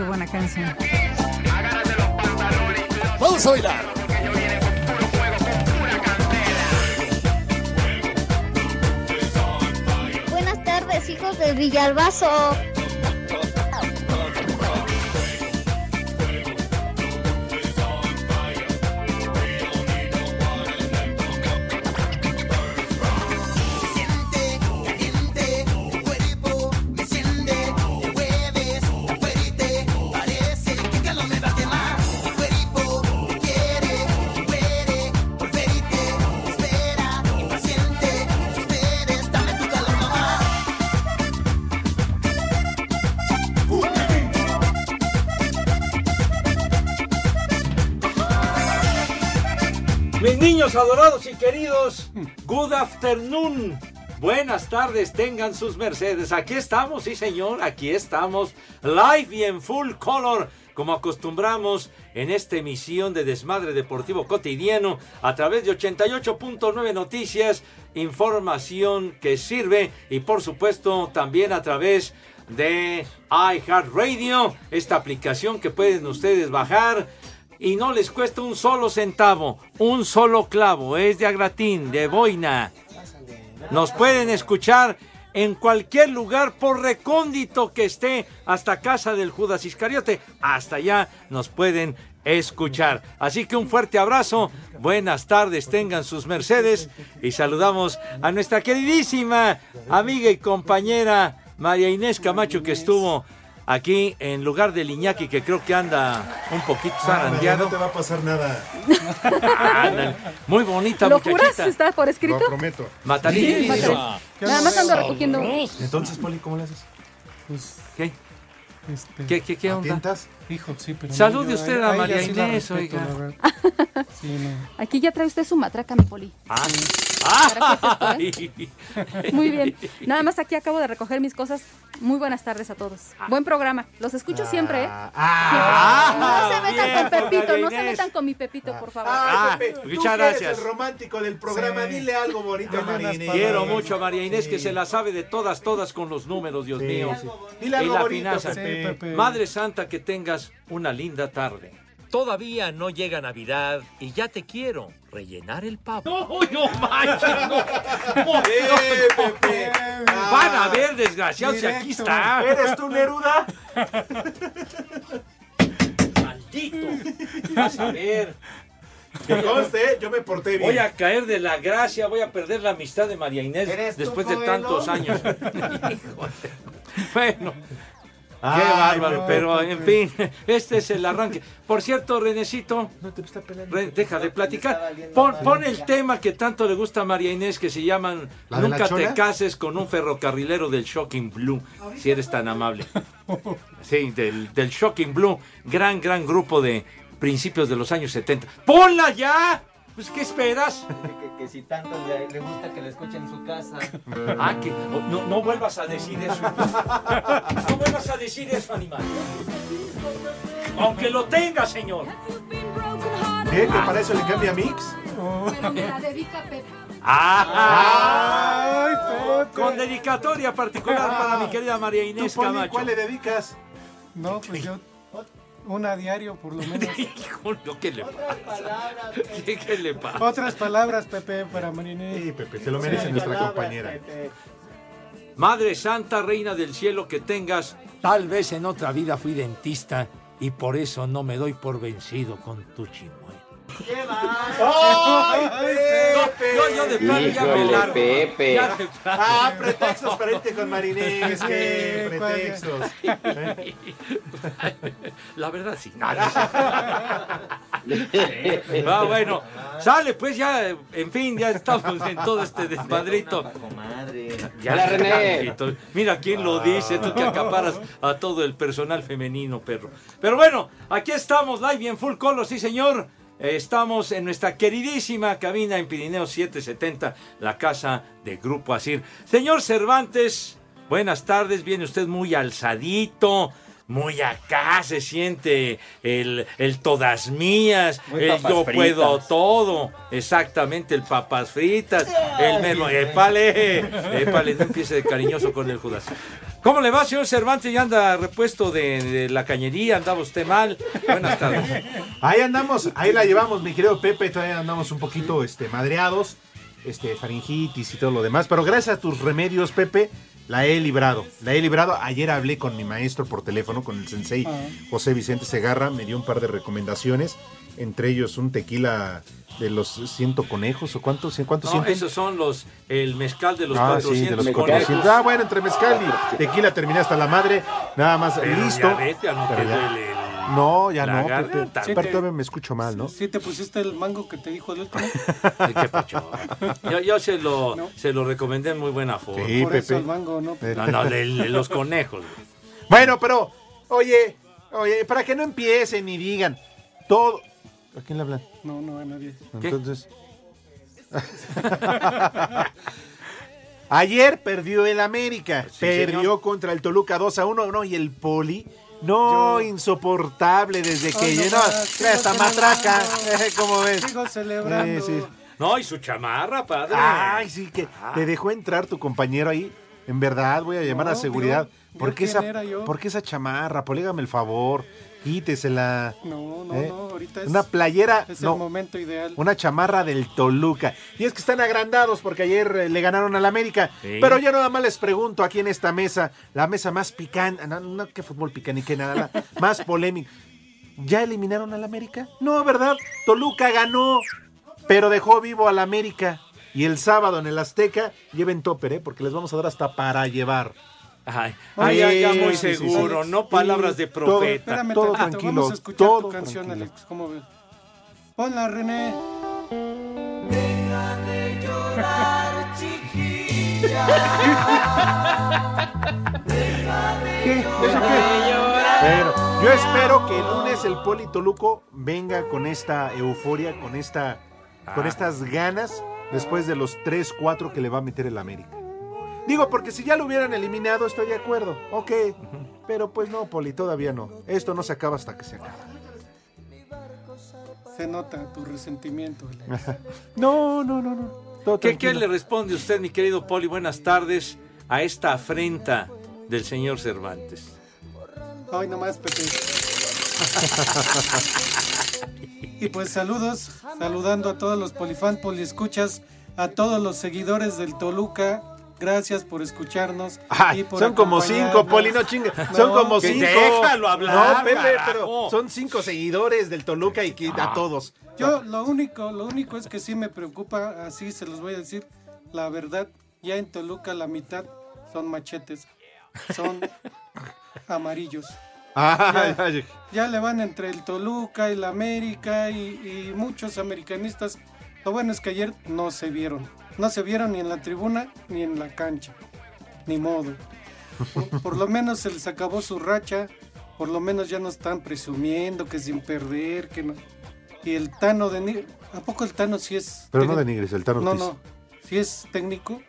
qué buena canción. Vamos a bailar. Buenas tardes, hijos del Villalbazo. Adorados y queridos, good afternoon. Buenas tardes, tengan sus mercedes. Aquí estamos, sí señor, aquí estamos, live y en full color, como acostumbramos en esta emisión de Desmadre Deportivo Cotidiano, a través de 88.9 Noticias, información que sirve y por supuesto también a través de iHeartRadio, esta aplicación que pueden ustedes bajar y no les cuesta un solo centavo, un solo clavo, es de agratín, de boina. Nos pueden escuchar en cualquier lugar, por recóndito que esté, hasta casa del Judas Iscariote, hasta allá nos pueden escuchar. Así que un fuerte abrazo, buenas tardes, tengan sus mercedes y saludamos a nuestra queridísima amiga y compañera María Inés Camacho que estuvo aquí en lugar del Iñaki que creo que anda un poquito zarandeado. No te va a pasar nada. Ándale. Muy bonita ¿Lo muchachita. juras? ¿Está por escrito? Lo prometo. Matalí. Sí, Matalí. Nada más ando recogiendo. Entonces, Poli, ¿cómo le haces? Pues, ¿Qué? este, ¿Qué, qué, qué onda? Hijo, sí, pero. no, Salude usted a a María sí Inés, respeto, oiga. Sí, no. Aquí ya trae usted su matraca, mi poli. Ah. ¿eh? Ay. Muy bien. Nada más aquí acabo de recoger mis cosas. Muy buenas tardes a todos. Buen programa. Los escucho siempre, ¿eh? Ah, no se metan bien, con Pepito, no se metan con mi Pepito, por favor. Ah, Pepe, tú muchas gracias. el romántico del programa, Sí. dile algo bonito a María Inés. Quiero mucho a María Inés que se la sabe de todas, todas con los números, Dios Sí, mío. sí. Dile Y algo la bonito, finanza. Pepe. Madre Santa, que tengas una linda tarde. Todavía no llega Navidad y ya te quiero rellenar el pavo. No, no manches, no. No, Eh. Pepe. Van a ver, desgraciados, si aquí está. ¿Eres tú, Neruda? Maldito. Vas a ver. Que conste, yo me porté bien. Voy a caer de la gracia, voy a perder la amistad de María Inés ¿Eres tú, después de tantos años. Híjole. Qué Ay, bárbaro, pero en fin, este es el arranque. Por cierto, Renecito, No te está pelando. Re- deja de platicar. Pon, pon el tema que tanto le gusta a María Inés, que se llaman ¿La de la Nunca te cases con un ferrocarrilero del Shocking Blue, si eres tan amable. Sí, del, del Shocking Blue, gran, gran grupo de principios de los años 70. ¡Ponla ya! Pues, ¿qué esperas? Que, que si tanto le, le gusta que la escuchen en su casa. Ah, que oh, no, no vuelvas a decir eso. No vuelvas a decir eso, animal. Aunque lo tenga, señor. ¿Qué? ¿Que para eso le cambia mix? Me la dedica Pepe. Ah, Ay, Pepe. Con dedicatoria particular para mi querida María ¿Tú, Inés Poli, Camacho. cuál le dedicas? No, pues yo. Una a diario, por lo menos. ¿qué le pasa? Palabras, ¿Qué, qué le pasa? Otras palabras, Pepe, para Marinés. Sí, Pepe, se lo merece nuestra compañera. Madre Santa, Reina del Cielo, que tengas. Tal vez en otra vida fui dentista y por eso no me doy por vencido con tu chimuelo. ¡Ay, Pepe! Yo, yo de plano ya me Híjole, largo. Pepe. Ya de plano. Ah, pretextos para irte con Marinés. ¿Qué? Pretextos. La verdad sí. Sé. Ah, bueno, sale pues ya, en fin, ya estamos en todo este desmadrito. Ya, Hola, René. Mira quién lo dice, tú que acaparas a todo el personal femenino, perro. Pero bueno, aquí estamos, live y en full color, sí señor. Eh, Estamos en nuestra queridísima cabina en Pirineo 770, la casa de Grupo Asir. Señor Cervantes, buenas tardes, viene usted muy alzadito. Muy acá se siente el, el todas mías, el yo fritas. puedo todo, exactamente, el papas fritas, el memo, épale, épale, no empiece de cariñoso con el Judas. ¿Cómo le va, señor Cervantes? Ya anda repuesto de, de la cañería, andaba usted mal. Buenas tardes. Ahí andamos, ahí la llevamos, mi querido Pepe. Todavía andamos un poquito este, madreados, este, faringitis y todo lo demás. Pero gracias a tus remedios, Pepe, la he librado. La he librado. Ayer hablé con mi maestro por teléfono, con el sensei José Vicente Segarra. Me dio un par de recomendaciones. Entre ellos un tequila de los ciento conejos. ¿O cuántos? ¿Cuántos No, esos son los, el mezcal de los Ah, sí, 400 de los conejos. 400. Ah, bueno, entre mezcal y tequila terminé hasta la madre. Nada más Pero listo. ya ves, ya no te Pero ya- duele el- No, ya la no. Pepe. garganta. Pero todavía me escucho mal, ¿no? ¿Sí te pusiste el mango que te dijo el último? Ay, qué pacho. Yo, yo se, lo, se lo recomendé en muy buena forma. Sí, Por eso Pepe. el mango, ¿no? No, no, de, de los conejos. Bueno, pero, oye, oye, para que no empiecen y digan todo. ¿A quién le hablan? No, no a nadie. Entonces. Ayer perdió el América. Sí, perdió señor. contra el Toluca 2 a 1. No, y el Poli. No, insoportable desde que llenó. esta matraca. ¿Cómo ves? Sigo celebrando. Sí, sí. No, y su chamarra, padre. Ay, sí, que te dejó entrar tu compañero ahí. En verdad, voy a llamar No, a seguridad. vio ¿Por qué, esa, era yo. ¿Por qué esa chamarra? Polígame el favor. Quítesela. No, no, ¿Eh? no, ahorita es, Una playera. es no, el momento ideal. una chamarra del Toluca. Y es que están agrandados porque ayer eh, le ganaron al América. Sí. Pero yo nada más les pregunto aquí en esta mesa, la mesa más picante, no, no que fútbol picante, ni que nada, la más polémica. ¿Ya eliminaron al América? No, ¿verdad? Toluca ganó, pero dejó vivo al América. Y el sábado en el Azteca, lleven topper, ¿eh? porque les vamos a dar hasta para llevar. Ay, ay, ya, ya muy Sí, sí, sí, seguro, sí. no palabras de Todo- profeta. Espérame todo tranquilo, vamos a escuchar todo tu canción, tranquilo. Alex. ¿Cómo ves? Hola, René. ¿Qué? ¿Eso qué? Bueno, yo espero que el lunes el Poli Toluco venga con esta euforia, con esta, con Ah. estas ganas, después de los 3, 4 que le va a meter el América. Digo, porque si ya lo hubieran eliminado, estoy de acuerdo. Ok. Pero pues no, Poli, todavía no. Esto no se acaba hasta que se acaba. Se nota tu resentimiento, Alex. No, no, no, no. Todo ¿Qué, le responde usted, mi querido Poli? Buenas tardes a esta afrenta del señor Cervantes. Ay, nomás, Pepe. y pues saludos, saludando a todos los polifan, poliescuchas, a todos los seguidores del Toluca. Gracias por escucharnos. Ay, y por son como cinco. Poli, no chingue. son como cinco. déjalo hablar, No, Pepe, carajo. pero son cinco seguidores del Toluca y que a todos. Yo lo único, lo único es que sí me preocupa, así se los voy a decir, la verdad, ya en Toluca la mitad son machetes, son amarillos. Ya. ay, Ya le van entre el Toluca y la América y, y muchos americanistas. Lo bueno es que ayer no se vieron. No se vieron ni en la tribuna ni en la cancha. Ni modo. Por, por lo menos se les acabó su racha. Por lo menos ya no están presumiendo que sin perder, que no. Y el Tano de Ni- ¿A poco el Tano sí es? Pero no de Nigris, el Tano No, Ortiz. no. Sí es técnico.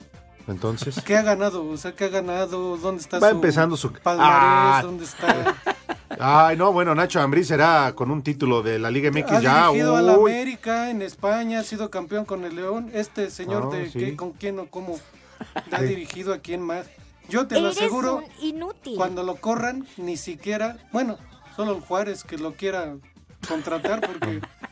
Entonces. ¿Qué ha ganado? O sea, ¿qué ha ganado? ¿Dónde está Va su empezando su- palmarés? Ah. ¿Dónde está? Ay, no, bueno, Nacho Ambriz será con un título de la Liga MX ha ya. dirigido a la. América en España, ha sido campeón con el León. Este señor Ah, de sí. qué, con quién o cómo ha Sí. dirigido a quién más. Yo te lo aseguro, inútil. cuando lo corran, ni siquiera, bueno, solo el Juárez que lo quiera contratar porque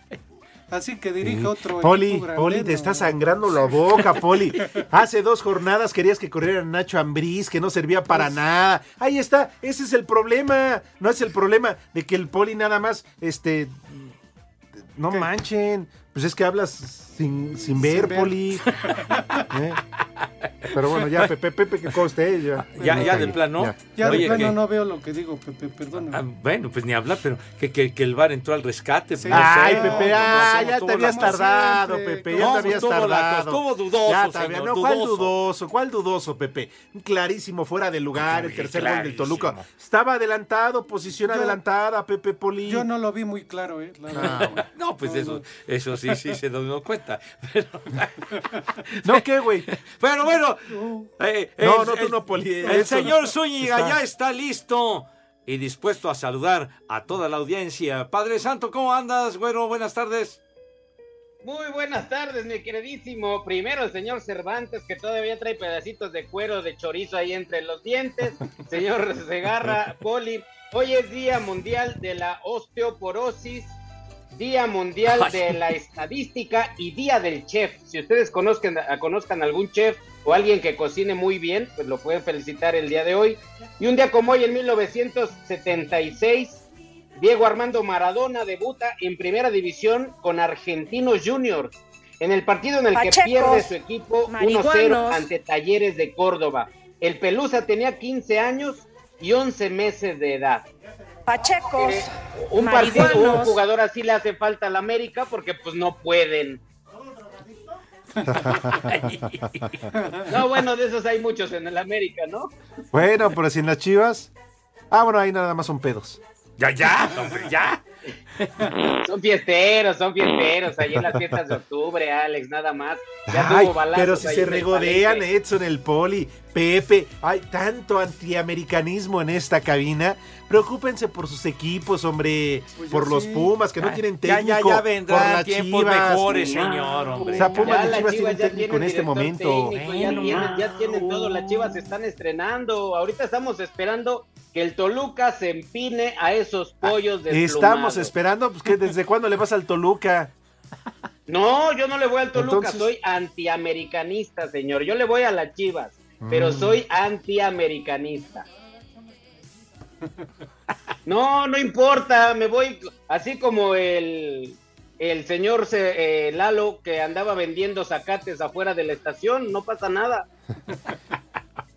Así que dirige Sí. otro Poli, Poli, te está sangrando la boca, Poli. Hace dos jornadas querías que corriera Nacho Ambriz, que no servía para Pues nada. Ahí está, ese es el problema. No es el problema de que el Poli nada más, este, no manchen. Pues es que hablas sin, sin ver, ver. Poli. ¿Eh? Pero bueno, ya, Pepe, Pepe, que coste, eh, ya. Ya, ya de plano. Ya. Ya Oye, de plano que- no veo lo que digo, Pepe, perdóname. Ah, bueno, pues ni hablar, pero que, que, que el bar entró al rescate. Sí. no Ay, Pepe, no, ah, no, ya te habías tardado, siempre. Pepe, ya No, te habías tardado. estuvo dudoso, Ya te había- señor, no, ¿cuál dudoso. ¿Cuál dudoso, Pepe? Clarísimo, fuera de lugar, el tercer gol del. Toluca. Estaba adelantado, posición Yo- adelantada, Pepe Poli. Yo no lo vi muy claro, ¿eh? La verdad. No, pues eso, eso sí, sí se dio cuenta. Pero, ¿No qué, güey? pero bueno, eh, No, el- no, tú el- no, Poli, El señor no. Zúñiga Está- ya está listo y dispuesto a saludar a toda la audiencia. Padre Santo, ¿cómo andas, güero? Buenas tardes. Muy buenas tardes, mi queridísimo. Primero el señor Cervantes, que todavía trae pedacitos de cuero de chorizo ahí entre los dientes. Señor Segarra, Poli. Hoy es Día Mundial de la Osteoporosis, Día Mundial de la Estadística y Día del Chef. Si ustedes conozcan, conozcan algún chef o alguien que cocine muy bien, pues lo pueden felicitar el día de hoy. Y un día como hoy, en 1976, Diego Armando Maradona debuta en primera división con Argentinos Juniors. En el partido en el que pierde su equipo 1-0 marihuanos. ante Talleres de Córdoba. El Pelusa tenía 15 años y 11 meses de edad. Pachecos. Eh, un partido, un marihuanos. jugador así le hace falta al América porque pues no pueden. No, bueno, de esos hay muchos en el América, ¿no? Bueno, pero sin las chivas. Ah, bueno, ahí nada más son pedos. Ya, ya, hombre, ya. Son fiesteros, son fiesteros, ahí en las fiestas de octubre, Alex, nada más. Ya Ay, tuvo balazos pero si ahí se regodean. Edson, el Poli, Pepe, hay tanto antiamericanismo en esta cabina. Preocúpense por sus equipos, hombre, Pues por los sí. Pumas que no Ya, tienen ya, técnico. ya, ya por vendrán las tiempos Chivas. mejores, señor, hombre. O sea, Pumas Ya y las Chivas Chivas tienen ya técnico en tienen este momento. técnico, ya, tienen, ya tienen todo, las Chivas se están estrenando. Ahorita estamos esperando que el Toluca se empine a esos pollos de Estamos esperando, pues que desde cuándo le vas al Toluca. No, yo no le voy al Toluca, Entonces- soy antiamericanista, señor. Yo le voy a las Chivas, pero Mm. soy antiamericanista. No, no importa, me voy así como el, el señor se- eh, Lalo que andaba vendiendo zacates afuera de la estación, no pasa nada.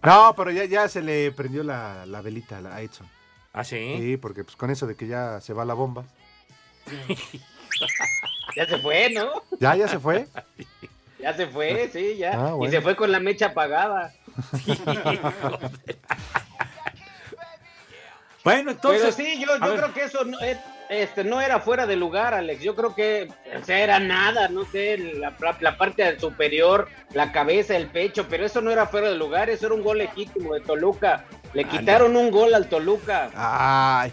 No, pero ya, ya se le prendió la, la velita a Edson. ¿Ah, sí? Sí, porque pues con eso de que ya se va la bomba. Ya se fue, ¿no? Ya, ya se fue. Ya se fue, sí, ya. Ah, Y se fue con la mecha apagada. Bueno, entonces. Pero sí, yo, yo creo que eso no, este, no era fuera de lugar, Alex. Yo creo que o sea, era nada, no sé, la, la parte superior, la cabeza, el pecho, pero eso no era fuera de lugar, eso era un gol legítimo de Toluca. Le quitaron un gol al Toluca. Ay.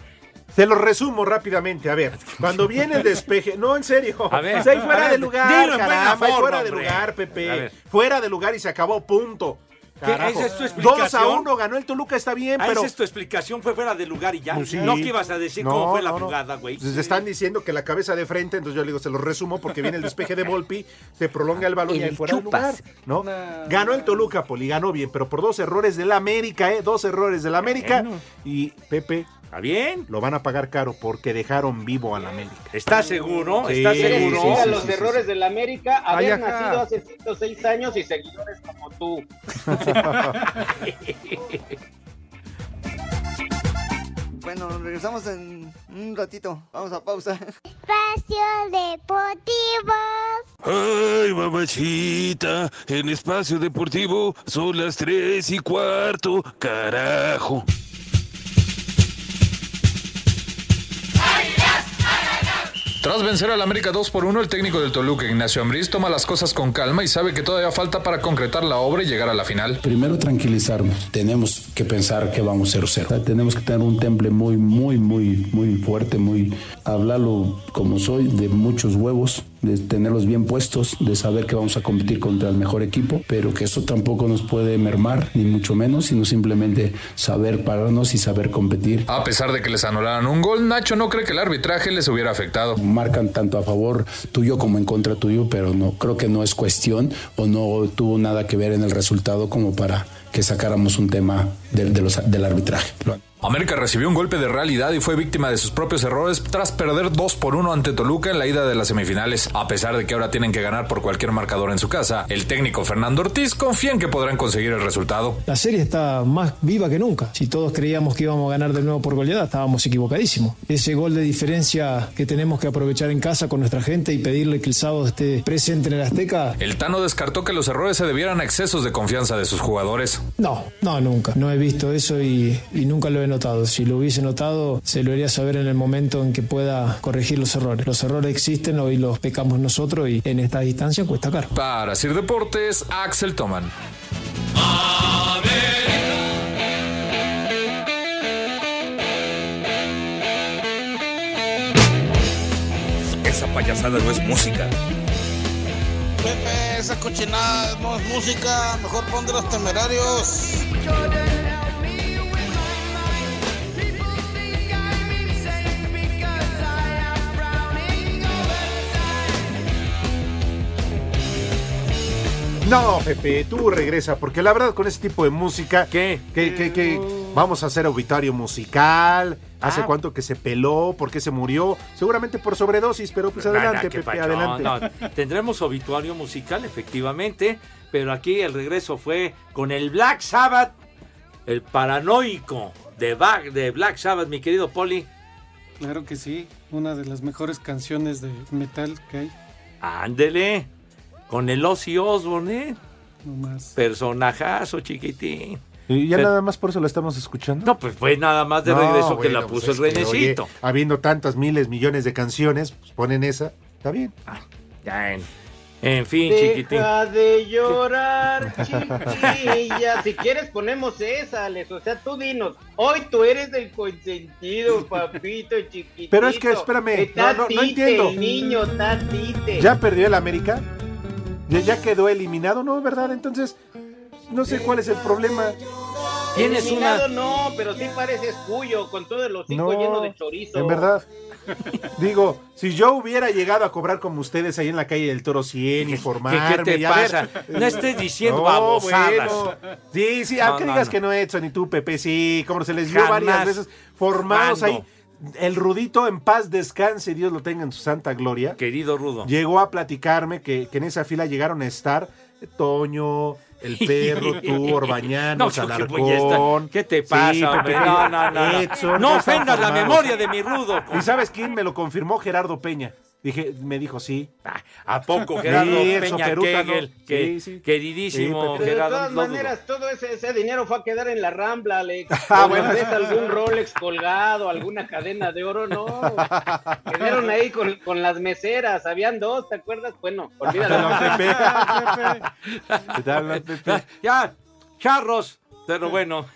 Se lo resumo rápidamente. A ver, cuando viene el despeje. No, en serio. A ver, O sea, ahí fuera a ver, de lugar. dilo en buena caramba, ahí forma, fuera de hombre. lugar, Pepe. Fuera de lugar y se acabó, punto. Carajo. ¿Esa es tu 2 a explicación? 1 ganó el Toluca, está bien, Ah, pero. esa es tu explicación, fue fuera de lugar y ya. Pues sí. No que ibas a decir No, cómo fue la no, jugada, güey. Pues están diciendo que la cabeza de frente, entonces yo le digo, se lo resumo porque viene el despeje de Volpi, se prolonga el balón y El ahí fuera de lugar. ¿no? Ganó el Toluca, Poli, ganó bien, pero por dos errores del América, ¿eh? Dos errores del América. Bueno. Y Pepe, ¿Está bien? lo van a pagar caro porque dejaron vivo al América. ¿Estás seguro? Sí, ¿Estás ¿Quieres seguro? sí, los sí, sí, errores del América? Ay, Haber ajá. nacido hace 106 años y seguidores como tú. Bueno, regresamos en un ratito. Vamos a pausa. Espacio Deportivo. Ay, mamachita, en espacio deportivo son las tres y cuarto, carajo. Tras vencer al América 2 por 1, el técnico del Toluca, Ignacio Ambriz, toma las cosas con calma y sabe que todavía falta para concretar la obra y llegar a la final. Primero tranquilizarnos. Tenemos que pensar que vamos 0-0. O sea, tenemos que tener un temple muy, muy, muy, muy fuerte, muy hablarlo como soy, de muchos huevos de tenerlos bien puestos, de saber que vamos a competir contra el mejor equipo, pero que eso tampoco nos puede mermar, ni mucho menos, sino simplemente saber pararnos y saber competir. A pesar de que les anularan un gol, Nacho no cree que el arbitraje les hubiera afectado. Marcan tanto a favor tuyo como en contra tuyo, pero no creo que no es cuestión o no tuvo nada que ver en el resultado como para que sacáramos un tema del, de los- del arbitraje. América recibió un golpe de realidad y fue víctima de sus propios errores tras perder 2 por 1 ante Toluca en la ida de las semifinales. A pesar de que ahora tienen que ganar por cualquier marcador en su casa, el técnico Fernando Ortiz confía en que podrán conseguir el resultado. La serie está más viva que nunca. Si todos creíamos que íbamos a ganar de nuevo por goleada, estábamos equivocadísimos. Ese gol de diferencia que tenemos que aprovechar en casa con nuestra gente y pedirle que el sábado esté presente en el Azteca, El Tano descartó que los errores se debieran a excesos de confianza de sus jugadores. no, no, nunca. No he visto eso y, y nunca lo he notado. Si lo hubiese notado, se lo haría saber en el momento en que pueda corregir los errores. Los errores existen, hoy los pecamos nosotros y en esta distancia cuesta caro. Para Sir Deportes, Axel Toman. Esa payasada no es música. Pepe, esa cochinada no es música, mejor pon de los temerarios. No, Pepe, tú regresa, porque la verdad con ese tipo de música... ¿Qué? Que, que, que vamos a hacer auditorio musical. ¿Hace Ah. cuánto que se peló? ¿Por qué se murió? Seguramente por sobredosis, pero pues adelante, Qué Pepe, pacho, adelante. no. Tendremos obituario musical, efectivamente, pero aquí el regreso fue con el Black Sabbath, el paranoico de, Ba- de Black Sabbath, mi querido Poli. Claro que sí, una de las mejores canciones de metal que hay. Ándele, con el Ozzy Osbourne, ¿eh? No más. personajazo chiquitín. ¿Y ya Pero- nada más por eso la estamos escuchando? No, pues fue nada más de No, regreso que la pues puso es el Renecito. oye, habiendo tantas miles, millones de canciones, pues ponen esa. Está bien. Ya en, en fin, chiquitín. Deja de llorar, chiquilla. Si quieres ponemos esa, Alex. O sea, tú dinos. Hoy tú eres el consentido, papito chiquitito. Pero es que, espérame, Está no, no, no entiendo. El niño está tite. ¿Ya perdió el América? ¿Ya, ya quedó eliminado? ¿No, verdad? Entonces, no sé cuál es el problema. Tienes Eliminado no, pero sí pareces cuyo, con todo el hocico lleno de chorizo. En verdad. Digo, si yo hubiera llegado a cobrar como ustedes ahí en la calle del Toro 100 y formarme. qué te ver-? No estés diciendo No, babosadas. bueno. Sí, sí, No, aunque no, digas no. que no, Edson, y tú, Pepe, sí, como se les vio Jamás. varias veces formados ahí. El Rudito en paz descanse, Dios lo tenga en su santa gloria. Querido Rudo. Llegó a platicarme que, que en esa fila llegaron a estar Toño, el perro, tú, Orbañano, No, ¿Qué te pasa, Sí, hombre? No, no, no, no. Edson, ofendas la memoria de mi Rudo. ¿Y sabes quién me lo confirmó? Gerardo Peña. Dije, me dijo sí. ¿A poco Gerardo Sí, el Peña soperuta, ¿no? Kegel? Que, Sí, sí. Queridísimo Sí, Pero de Gerardo. todas no dudo. maneras, todo ese, ese dinero fue a quedar en la Rambla, Alex. Ah, O bueno. ves algún Rolex colgado, alguna cadena de oro, no. Quedaron ahí con, con las meseras, habían dos, ¿te acuerdas? Bueno, olvídalo. Ya, charros. Pero bueno,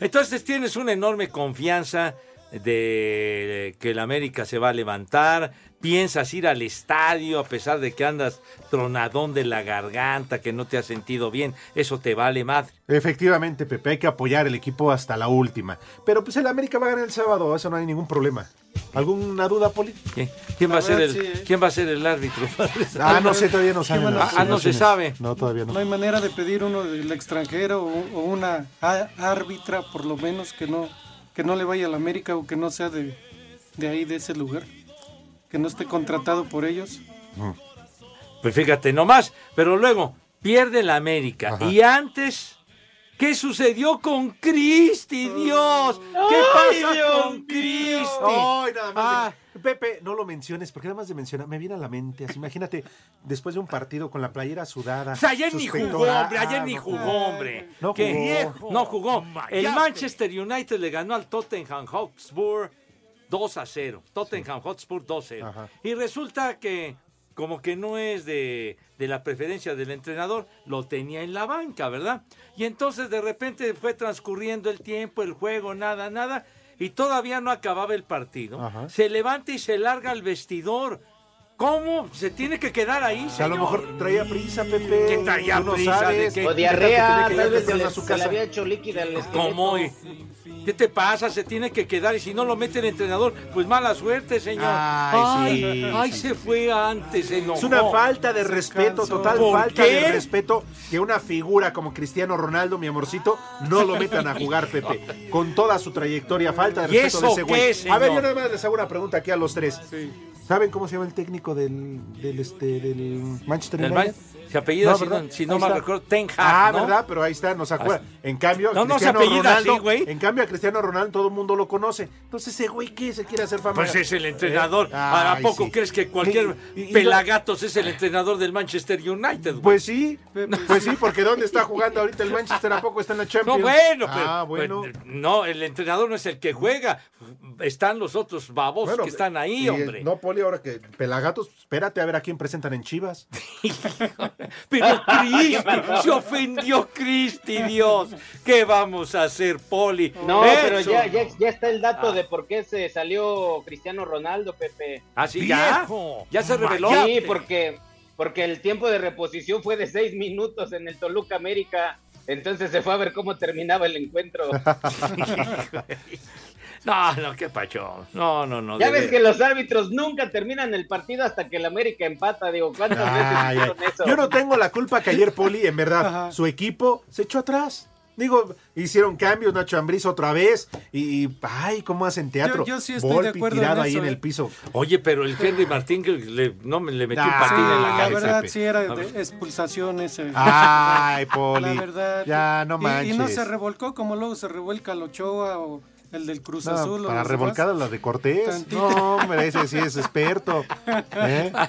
entonces tienes una enorme confianza de que el América se va a levantar. Piensas ir al estadio a pesar de que andas tronadón de la garganta, que no te has sentido bien. Eso te vale madre. Efectivamente, Pepe, hay que apoyar el equipo hasta la última. Pero pues el América va a ganar el sábado, eso no hay ningún problema. ¿Alguna duda, Poli? ¿Qué? ¿Quién, va a ser el, sí, ¿eh? ¿Quién va a ser el árbitro? Ah, no sé, todavía no ¿Qué saben. Ah, no se sabe. No, todavía no. No hay manera de pedir uno del extranjero o, o una árbitra, por lo menos, que no, que no le vaya a la América o que no sea de, de ahí, de ese lugar. Que no esté contratado por ellos. Pues fíjate nomás, pero luego pierde la América. Y antes, ¿qué sucedió con Cristi, Dios? ¿Qué pasa Dios con Cristi? Ay, nada más. Ah. de- Pepe, no lo menciones, porque nada más de mencionar, me viene a la mente, así, imagínate, después de un partido con la playera sudada. O sea, ayer ni jugó, hombre, ayer Ah, ni no jugó, hombre. No ¿Qué? jugó. No jugó. El Manchester United le ganó al Tottenham Hotspur 2 a 0. Tottenham Hotspur 2 a 0. Ajá. Y resulta que, como que no es de, de la preferencia del entrenador, lo tenía en la banca, ¿verdad? Y entonces de repente fue transcurriendo el tiempo, el juego, nada, nada. Y todavía no acababa el partido. Ajá. Se levanta y se larga al vestidor. ¿Cómo? ¿Se tiene que quedar ahí, O sea, a lo señor? mejor traía prisa, Pepe. ¿Qué traía no prisa? sabes. ¿De qué? O ¿Qué diarrea, tal que tal vez se ir le, a su se le había hecho líquida al esqueleto. ¿Cómo? ¿Qué te pasa? Se tiene que quedar y si no lo mete el entrenador, pues mala suerte, señor. Ay, sí, ay, sí. se fue antes, se enojó. Es una falta de respeto, total ¿Por falta qué? de respeto que una figura como Cristiano Ronaldo, mi amorcito, no lo metan a jugar, Pepe. Con toda su trayectoria, falta de ¿Y respeto de ese güey. qué, A ver, yo nada más les hago una pregunta aquí a los tres. ¿Saben cómo se llama el técnico del, del, este, del Manchester United? Se apellida, si no- si no mal está. recuerdo, Ten Hag, Ah, ¿no? ¿verdad? Pero ahí está, no se acuerda. En cambio, No, Cristiano apellida Ronaldo, así, güey. En cambio, a Cristiano Ronaldo todo el mundo lo conoce. Entonces, ese güey, ¿qué? ¿Se quiere hacer fama? Pues es el entrenador. ¿Eh? ¿A Ay, poco sí. crees que cualquier Y- y- y- pelagatos es el entrenador del Manchester United? güey? Pues sí, pues sí, porque ¿dónde está jugando ahorita el Manchester? ¿A poco está en la Champions? No, bueno, pero, Ah, bueno. pues, no, el entrenador no es el que juega. Están los otros babos Bueno, que están ahí, y, hombre. No, Poli, ahora que Pelagatos, espérate a ver a quién presentan en Chivas. Pero Cristi, se ofendió Cristi, Dios. ¿Qué vamos a hacer, Poli? No, pero ya, ya, ya está el dato de por qué se salió Cristiano Ronaldo, Pepe. Ah, sí, ya. Viejo. Ya se reveló. Sí, porque, porque el tiempo de reposición fue de seis minutos en el Toluca América. Entonces se fue a ver cómo terminaba el encuentro. No, no, qué pacho. No, no, no. ya ves que los árbitros nunca terminan el partido hasta que el América empata. Digo, ¿cuántas Ay, veces hicieron eso? Yo no tengo la culpa que ayer Poli, en verdad, su equipo se echó atrás. Digo, hicieron cambios, Nacho Ambriz otra vez. Y, y, ay, cómo hacen teatro. Yo- yo sí estoy de acuerdo tirado en ahí eso, en ¿eh? el piso. Oye, pero el Henry Martín que le, no me le metió un Ah, en la la cabeza. verdad sí era de expulsación ese. Ay, Poli. La verdad. Ya, no Y- Y, no manches. se revolcó como luego se revuelca el Ochoa o el del Cruz No, Azul. para los revolcar a demás. la de Cortés. Tantito. No, hombre, ese sí es experto. ¿Eh?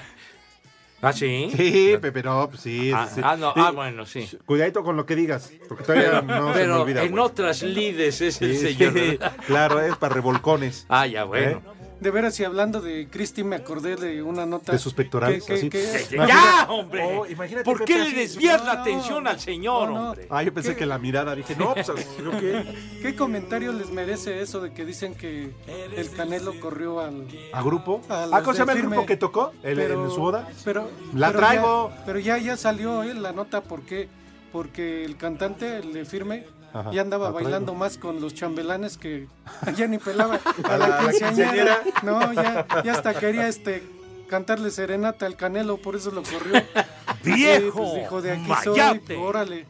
¿Ah, sí? Sí, Pepe, no, pues sí. Ah, sí. ah, no, Sí. ah, bueno, sí. Cuidadito con lo que digas, porque todavía no se me Pero olvida. en güey. otras lides es el Sí, señor. sí, ¿verdad? claro, es para revolcones. Ah, ya, bueno. De veras, y hablando de Cristi, me acordé de una nota. De sus pectorales, que- que- así. que- ¡Ya, hombre! Oh, imagínate, ¿Por qué le desvías la atención al señor, no, hombre? Ah, yo pensé que la mirada, dije, no, pues, ¿yo qué? ¿Qué comentario les merece eso de que dicen que el Canelo corrió al. ¿A grupo? a Ah, ¿cómo se llama el grupo que tocó el- Pero- en su boda? Pero, La pero traigo. ya- pero ya, ya salió eh, la nota, ¿por qué? Porque el cantante, el de Firme, Ajá, ya andaba bailando más con los chambelanes que ya ni pelaba a la, quinceañera. No, ya, ya hasta quería este cantarle serenata al Canelo, por eso lo corrió. ¡Viejo! Sí, pues dijo, de aquí soy, órale.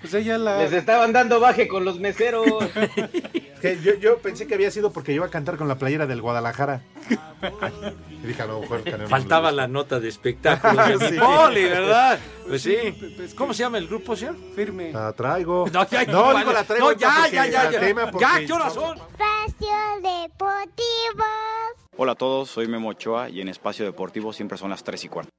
Pues ella la... Les estaban dando baje con los meseros. Que yo, yo pensé que había sido porque iba a cantar con la playera del Guadalajara. Y dije, no Faltaba la nota de espectáculo de Sí. poli, ¿verdad? Pues sí. pues, ¿Cómo se llama el grupo, señor? Firme. La traigo. No, ya, no vale. digo la traigo. No, ya, ya, ya, ya. Ya, ¿qué horas son? Espacio Deportivo. Hola a todos, soy Memo Ochoa y en Espacio Deportivo siempre son las 3 y cuarto.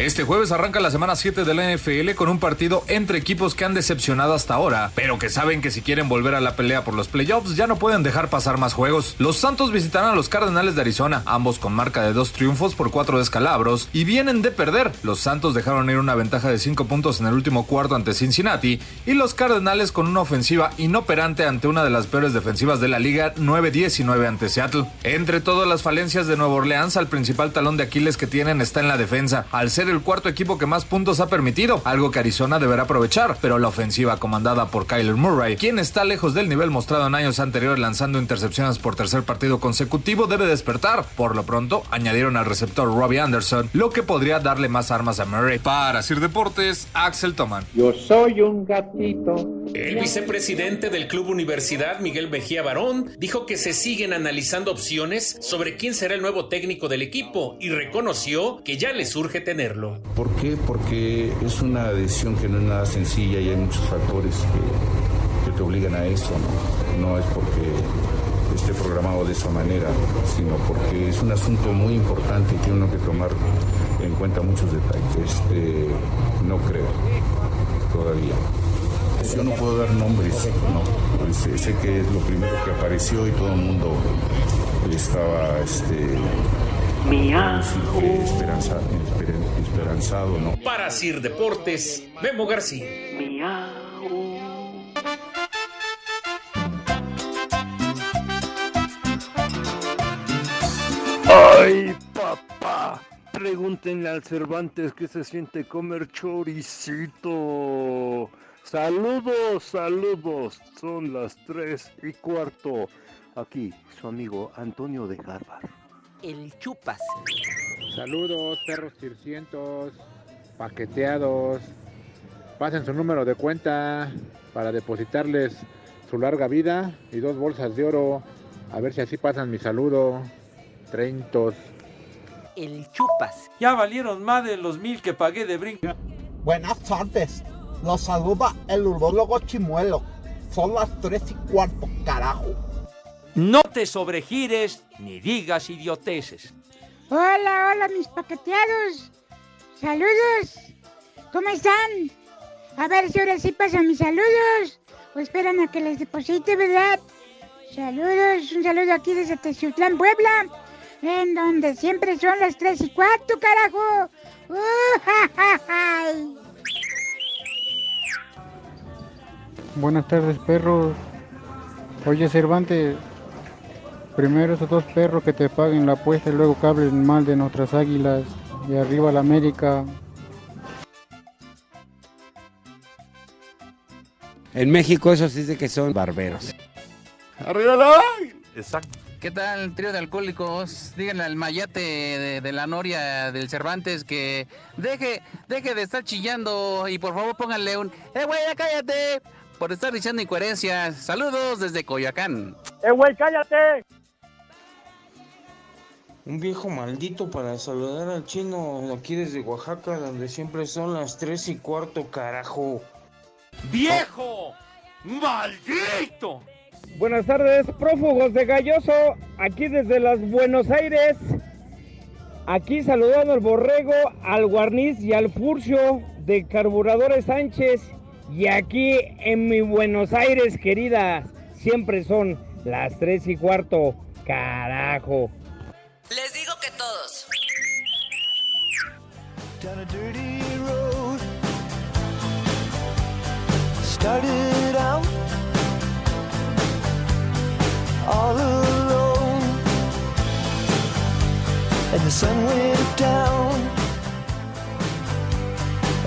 Este jueves arranca la semana 7 de la NFL con un partido entre equipos que han decepcionado hasta ahora, pero que saben que si quieren volver a la pelea por los playoffs ya no pueden dejar pasar más juegos. Los Santos visitarán a los Cardenales de Arizona, ambos con marca de dos triunfos por cuatro descalabros, y vienen de perder. Los Santos dejaron ir una ventaja de 5 puntos en el último cuarto ante Cincinnati, y los Cardenales con una ofensiva inoperante ante una de las peores defensivas de la liga, 9-19 ante Seattle. Entre todas las falencias de Nueva Orleans, el principal talón de Aquiles que tienen está en la defensa, al ser el cuarto equipo que más puntos ha permitido, algo que Arizona deberá aprovechar, pero la ofensiva comandada por Kyler Murray, quien está lejos del nivel mostrado en años anteriores lanzando intercepciones por tercer partido consecutivo, debe despertar. Por lo pronto, añadieron al receptor Robbie Anderson, lo que podría darle más armas a Murray. Para Sir Deportes, Axel Toman. Yo soy un gatito. El vicepresidente del Club Universidad, Miguel Mejía Barón, dijo que se siguen analizando opciones sobre quién será el nuevo técnico del equipo y reconoció que ya le surge tenerlo. ¿Por qué? Porque es una decisión que no es nada sencilla y hay muchos factores que, que te obligan a eso, ¿no? No es porque esté programado de esa manera, sino porque es un asunto muy importante y tiene uno que tomar en cuenta muchos detalles. Este, no creo, todavía. Yo no puedo dar nombres, no. Este, sé que es lo primero que apareció y todo el mundo estaba este, que esperanza- esper- esperanzado, ¿no? Para Sir Deportes, Memo García. Ay, papá. Pregúntenle al Cervantes que se siente comer choricito. Saludos, saludos. Son las tres y cuarto. Aquí, su amigo Antonio de Harvard. El chupas. Saludos, perros tircientos, paqueteados. Pasen su número de cuenta para depositarles su larga vida y dos bolsas de oro. A ver si así pasan mi saludo. Treintos. El chupas. Ya valieron más de los mil que pagué de brinco. Buenas tardes. Los saluda el urólogo Chimuelo. Son las tres y cuarto, carajo. No te sobregires ni digas idioteces. Hola, hola, mis paqueteados. Saludos. ¿Cómo están? A ver si ahora sí pasan mis saludos. O esperan a que les deposite, ¿verdad? Saludos, un saludo aquí desde Teciutlán, Puebla. En donde siempre son las tres y cuarto, carajo. Uh, ja, ja, ja. Buenas tardes, perros. Oye, Cervantes, primero esos dos perros que te paguen la apuesta y luego que hablen mal de nuestras águilas. Y arriba la América. En México eso sí dice que son barberos. ¡Arriba la Exacto. ¿Qué tal, trío de alcohólicos? Díganle al mayate de, de la noria del Cervantes que deje, deje de estar chillando y por favor pónganle un ¡Eh, güey, ya cállate! Por estar diciendo incoherencias. Saludos desde Coyoacán. ¡Eh, güey, cállate! Un viejo maldito para saludar al chino aquí desde Oaxaca, donde siempre son las tres y cuarto, carajo. ¡Viejo! ¡Maldito! Buenas tardes, prófugos de Galloso, aquí desde las Buenos Aires. Aquí saludando al Borrego, al Guarniz y al Furcio de Carburadores Sánchez. Y aquí en mi Buenos Aires, querida, siempre son las tres y cuarto. Carajo. Les digo que todos. down a dirty road. Started out all alone, and the sun went down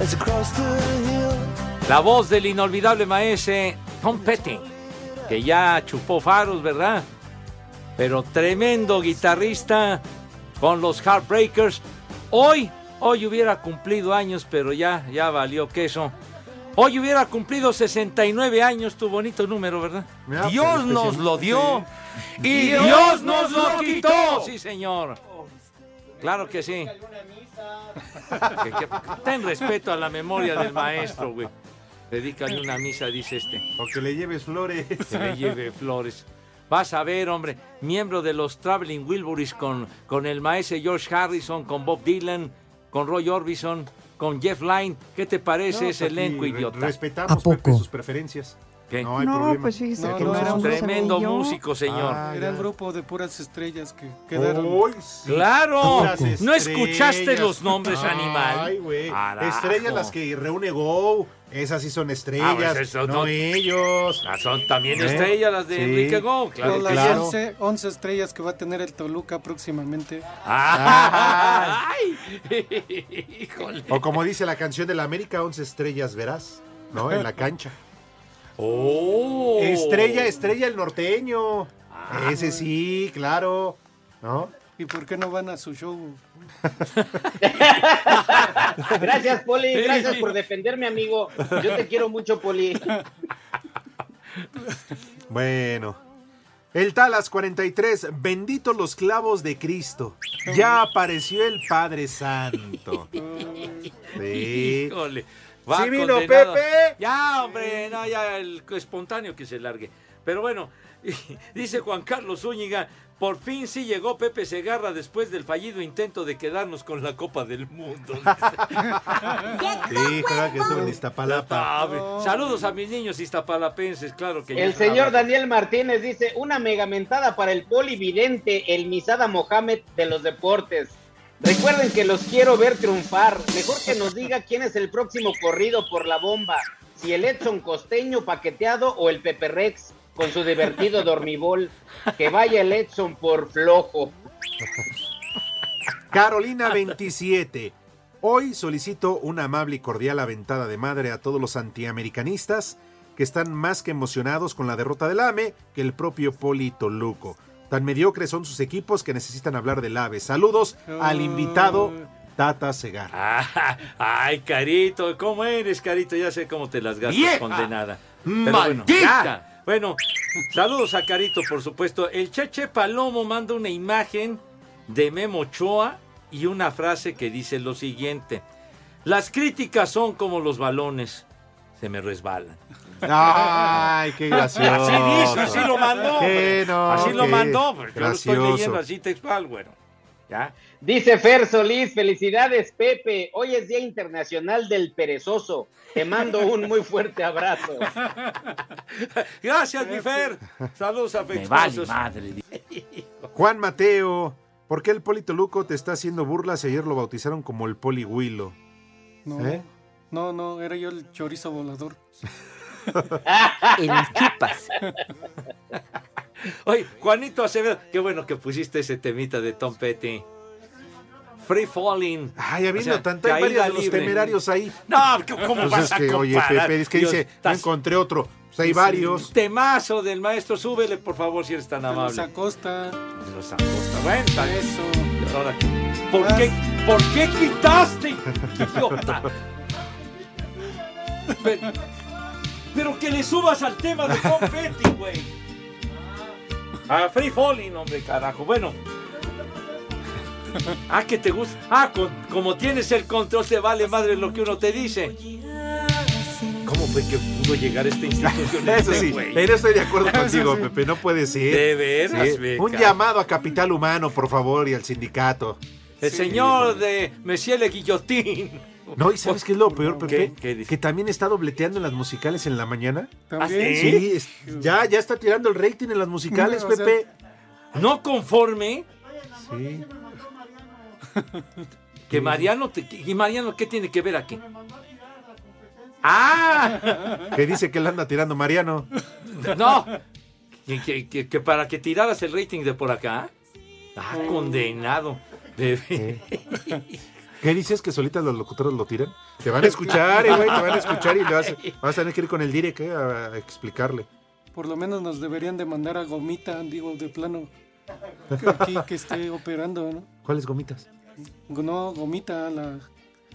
as across the hill. La voz del inolvidable maese Tom Petty, que ya chupó faros, ¿verdad? Pero tremendo guitarrista con los Heartbreakers. Hoy, hoy hubiera cumplido años, pero ya, ya valió queso. Hoy hubiera cumplido 69 años, tu bonito número, ¿verdad? Mira, Dios nos lo dio sí. y Dios Dios nos nos lo lo quitó. quitó. Sí, señor. Claro que sí. Que- que- ten respeto a la memoria del maestro, güey. Dedícale una misa, dice este. O que le lleves flores. Que le lleve flores. Vas a ver, hombre, miembro de los Traveling Wilburys con, con el maestro George Harrison, con Bob Dylan, con Roy Orbison, con Jeff Lynne. ¿Qué te parece No, ese elenco re- idiota? Respetamos Pepe, sus preferencias. ¿Qué? No hay No, problema. pues fíjese No, que no, no, era un tremendo músico, señor. Ah, Era un grupo de puras estrellas que quedaron. Uy, sí. ¡Claro! ¿No escuchaste los nombres, animal? Ay, güey. Estrellas las que reúne Go. Esas sí son estrellas. Ah, pues eso no, no- ellos. Ah, son también ¿Eh? estrellas las de Sí. Enrique Go, claro. Las claro. 11, 11 estrellas que va a tener el Toluca próximamente. Ah. ¡Ay! Híjole. O como dice la canción de la América, 11 estrellas verás, ¿no? En la cancha. ¡Oh! Estrella, estrella el norteño. Ese sí, claro. ¿No? ¿Y por qué no van a su show? Gracias, Poli. Gracias por defenderme, amigo. Yo te quiero mucho, Poli. Bueno. El Talas 43, benditos los clavos de Cristo. Ya apareció el Padre Santo. Sí. Híjole. Sí vino condenado. Pepe. Ya, hombre, no, ya el espontáneo que se largue. Pero bueno, dice Juan Carlos Zúñiga, por fin sí llegó Pepe Segarra después del fallido intento de quedarnos con la Copa del Mundo. Sí, juega que estuvo en Iztapalapa. Saludos a mis niños iztapalapenses, claro que ya El señor. Daniel Martínez dice, una megamentada para el polividente, el Misada Mohamed de los deportes. Recuerden que los quiero ver triunfar. Mejor que nos diga quién es el próximo corrido por la bomba. Si el Edson Costeño paqueteado o el Pepe Rex con su divertido dormibol. Que vaya el Edson por flojo. Carolina 27. Hoy solicito una amable y cordial aventada de madre a todos los antiamericanistas que están más que emocionados con la derrota del AME que el propio Poli Toluco. Tan mediocres son sus equipos que necesitan hablar del AVE. Saludos al invitado Tata Segar. Ah, ay, Carito, ¿cómo eres, Carito? Ya sé cómo te las gastas, ¡Vieja! condenada. Pero bueno. Bueno, saludos a Carito, por supuesto. El Cheche Palomo manda una imagen de Memo Ochoa y una frase que dice lo siguiente. Las críticas son como los balones, se me resbalan. Ay, qué gracioso. Así dice, así lo mandó. Qué no, así lo mandó. porque Yo lo estoy leyendo así textual, bueno. ¿Ya? Dice Fer Solís, felicidades Pepe, hoy es Día Internacional del Perezoso. Te mando un muy fuerte abrazo. Gracias, mi Fer. Saludos afectuosos. Juan Mateo, ¿por qué el Poli Toluco te está haciendo burlas y ayer lo bautizaron como el Poli Huilo? No, ¿Eh? no, no, era yo el chorizo volador. El chupas. Oye, Juanito Acevedo, qué bueno que pusiste ese temita de Tom Petty. Free Falling. Ay, habiendo tanto, hay varios de los libre. temerarios ahí. No, ¿cómo Pues vas es a que, Oye, comparar? Pepe, es que Dios, dice, no encontré otro. Pues hay varios. Temazo del maestro, súbele, por favor, si eres tan Los amable. Acosta. Los Acosta. Bueno. Eso. Ahora, ¿por qué, ¿por qué quitaste, idiota? Pero, que le subas al tema de Tom Petty, güey. A Free Falling, hombre, carajo. Bueno. Ah, que te gusta. Ah, con- como tienes el control, te vale madre lo que uno te dice. ¿Cómo fue que pudo llegar a esta institución? Eso sí, güey? en eso estoy de acuerdo contigo, sí. Pepe, no puede ser. De veras, Sí. Un llamado a Capital Humano, por favor, y al sindicato. El señor de Monsieur Le Guillotín. No, ¿y sabes qué es lo peor, Pepe? ¿Qué? ¿Qué dice? que también está dobleteando en las musicales en la mañana. ¿También? Sí, es- ya, ya está tirando el rating en las musicales, O sea, Pepe. No conforme Sí. que Mariano te- y Mariano qué tiene que ver aquí. Ah, Que dice que le anda tirando Mariano. no. Que, que- que- que para que tiraras el rating de por acá. Ah, condenado. Bebé. ¿Qué dices? ¿Que solitas los locutores lo tiran? Te van a escuchar, eh, güey, te van a escuchar y le vas, vas a tener que ir con el direct eh, a, a explicarle. Por lo menos nos deberían de mandar a Gomita, digo, de plano. que Aquí que esté operando, ¿no? ¿Cuáles gomitas? No, Gomita, la,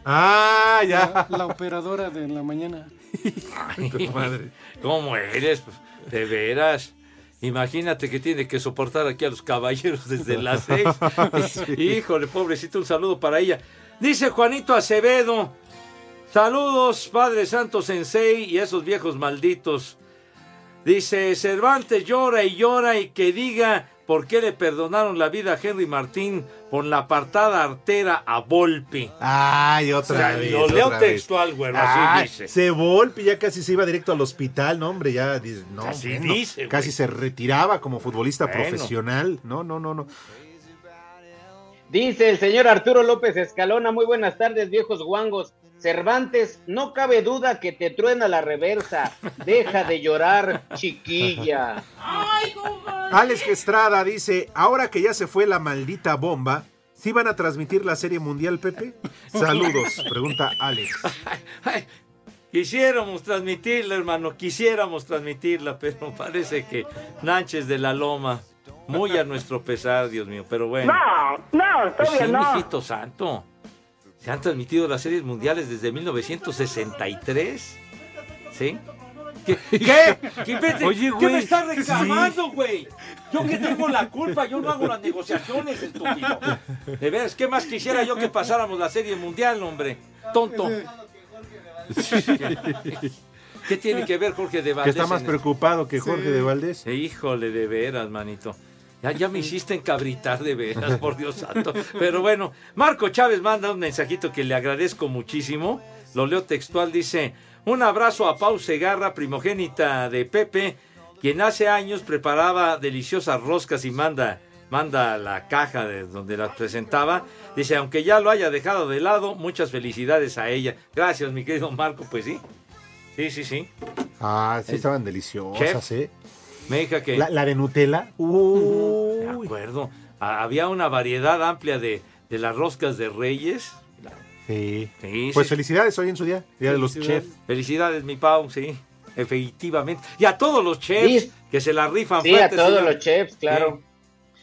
Ah, ya. la, la operadora de la mañana. Ay, madre. ¿Cómo eres? De veras. Imagínate que tiene que soportar aquí a los caballeros desde las seis. Híjole, pobrecito, un saludo para ella. Dice Juanito Acevedo. Saludos, Padre Santo Sensei y esos viejos malditos. Dice, Cervantes llora y llora y que diga por qué le perdonaron la vida a Henry Martín por la apartada artera a Volpi. Ay, O otra sea, vez. lo leo textual, güero, Ay, así dice. Se Volpi ya casi se iba directo al hospital, no, hombre, ya dice, no, Así dice, güey. casi se retiraba como futbolista Bueno. profesional. No, no, no, no. Dice el señor Arturo López Escalona, muy buenas tardes, viejos guangos. Cervantes, no cabe duda que te truena la reversa. Deja de llorar, chiquilla. Alex Estrada dice, ahora que ya se fue la maldita bomba, ¿sí van a transmitir la Serie Mundial, Pepe? Saludos, pregunta Alex. Ay, quisiéramos transmitirla, hermano, quisiéramos transmitirla, pero parece que Nánchez de la Loma, muy a nuestro pesar, Dios mío, pero bueno. No, no, Pues todavía sí, no. mijito santo. Se han transmitido las series mundiales desde 1963. ¿Sí? ¿Qué? ¿Qué? ¿Qué? Oye, ¿Qué güey, me estás sí. reclamando, güey? Yo que tengo la culpa, yo no hago las negociaciones, estúpido. De veras, ¿qué más quisiera yo que pasáramos la serie mundial, hombre? Tonto. ¿Qué tiene que ver Jorge de Que Valdés? está más preocupado que Jorge de Valdés. Híjole, de veras, manito. Ya, ya me hiciste encabritar de veras, por Dios santo. Pero bueno, Marco Chávez manda un mensajito que le agradezco muchísimo. Lo leo textual, dice, un abrazo a Pau Segarra, primogénita de Pepe, quien hace años preparaba deliciosas roscas y manda, manda la caja de donde las presentaba. Dice, aunque ya lo haya dejado de lado, muchas felicidades a ella. Gracias, mi querido Marco, pues sí. Sí, sí, sí. Ah, sí El estaban deliciosas, chef. ¿eh? Me dijo que... La, la de Nutella. Uh, De acuerdo. Ah, Había una variedad amplia de, de las roscas de Reyes. Sí. Sí, Pues sí. felicidades hoy en su día, día de los chefs. Felicidades, mi Pau, sí. Efectivamente. Y a todos los chefs Sí. que se la rifan Sí, a todos señor. los chefs, claro. Sí.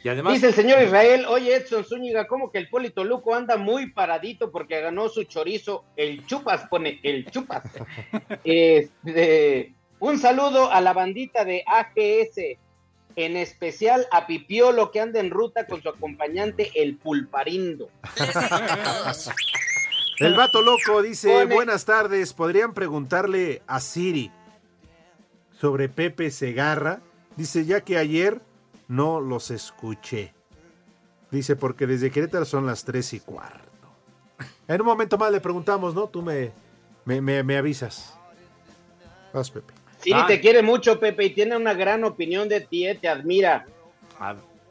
Y además, Dice el señor Israel, oye Edson Zúñiga, ¿cómo que el Polito Luco anda muy paradito porque ganó su chorizo? El chupas, pone, el chupas. Este, un saludo a la bandita de AGS, en especial a Pipiolo que anda en ruta con su acompañante el Pulparindo. El vato loco dice, Pone- buenas tardes, ¿podrían preguntarle a Siri sobre Pepe Segarra? Dice, ya que ayer no los escuché. Dice, porque desde Querétaro son las tres y cuarto. En un momento más le preguntamos, ¿no? Tú me, me, me- me avisas. Vas, Pepe. Siri te quiere mucho, Pepe, y tiene una gran opinión de ti, eh, te admira.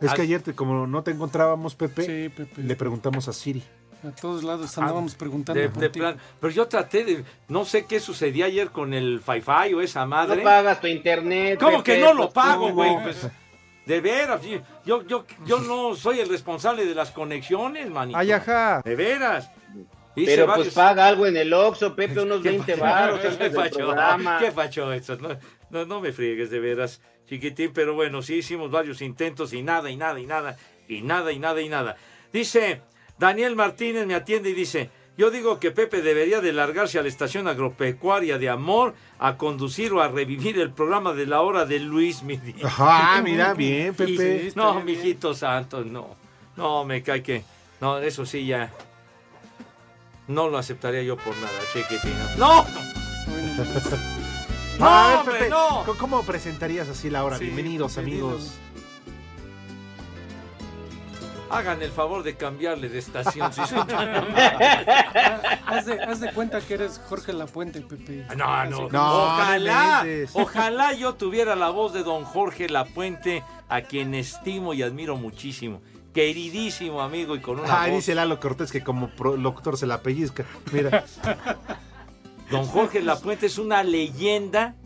Es Ah. que ayer, te- como no te encontrábamos, Pepe, le preguntamos a Siri. A todos lados andábamos preguntando. de- por de ti. plan- pero yo traté de, no sé qué sucedía ayer con el Fi-Fi o esa madre. No pagas tu internet. ¿Cómo Pepe, que no lo pues, pago, güey? Pues, de veras, sí. yo, yo, yo no soy el responsable de las conexiones, manito. Ay, ajá. De veras. Hice Pero varios- pues paga algo en el Oxxo, Pepe, unos ¿Qué 20 pacho? baros ¿Qué programa. ¿Qué pacho eso? No, no, no me friegues de veras, chiquitín, pero bueno, sí hicimos varios intentos y nada, y nada, y nada, y nada, y nada, y nada. Dice, Daniel Martínez me atiende y dice, yo digo que Pepe debería de largarse a la estación agropecuaria de Amor a conducir o a revivir el programa de la hora de Luis Midi. Ajá, mira, bien, Pepe. Y- no, mijito santo, no. No, me cae que... No, eso sí ya... No lo aceptaría yo por nada, chiquitín. ¡No! ¡No, ver, hombre, Pepe, no! ¿cómo- ¿Cómo presentarías así la hora? Sí, bienvenidos, bienvenidos. amigos. Hagan el favor de cambiarle de estación. si son tan haz, de, haz de cuenta que eres Jorge Lapuente, Pepe. No, no, ojalá, no inventes. ojalá yo tuviera la voz de don Jorge Lapuente, a quien estimo y admiro muchísimo. Queridísimo amigo y con una Ah, voz. dice Lalo Cortés que como locutor se la pellizca. Mira. Don Jorge Lapuente es una leyenda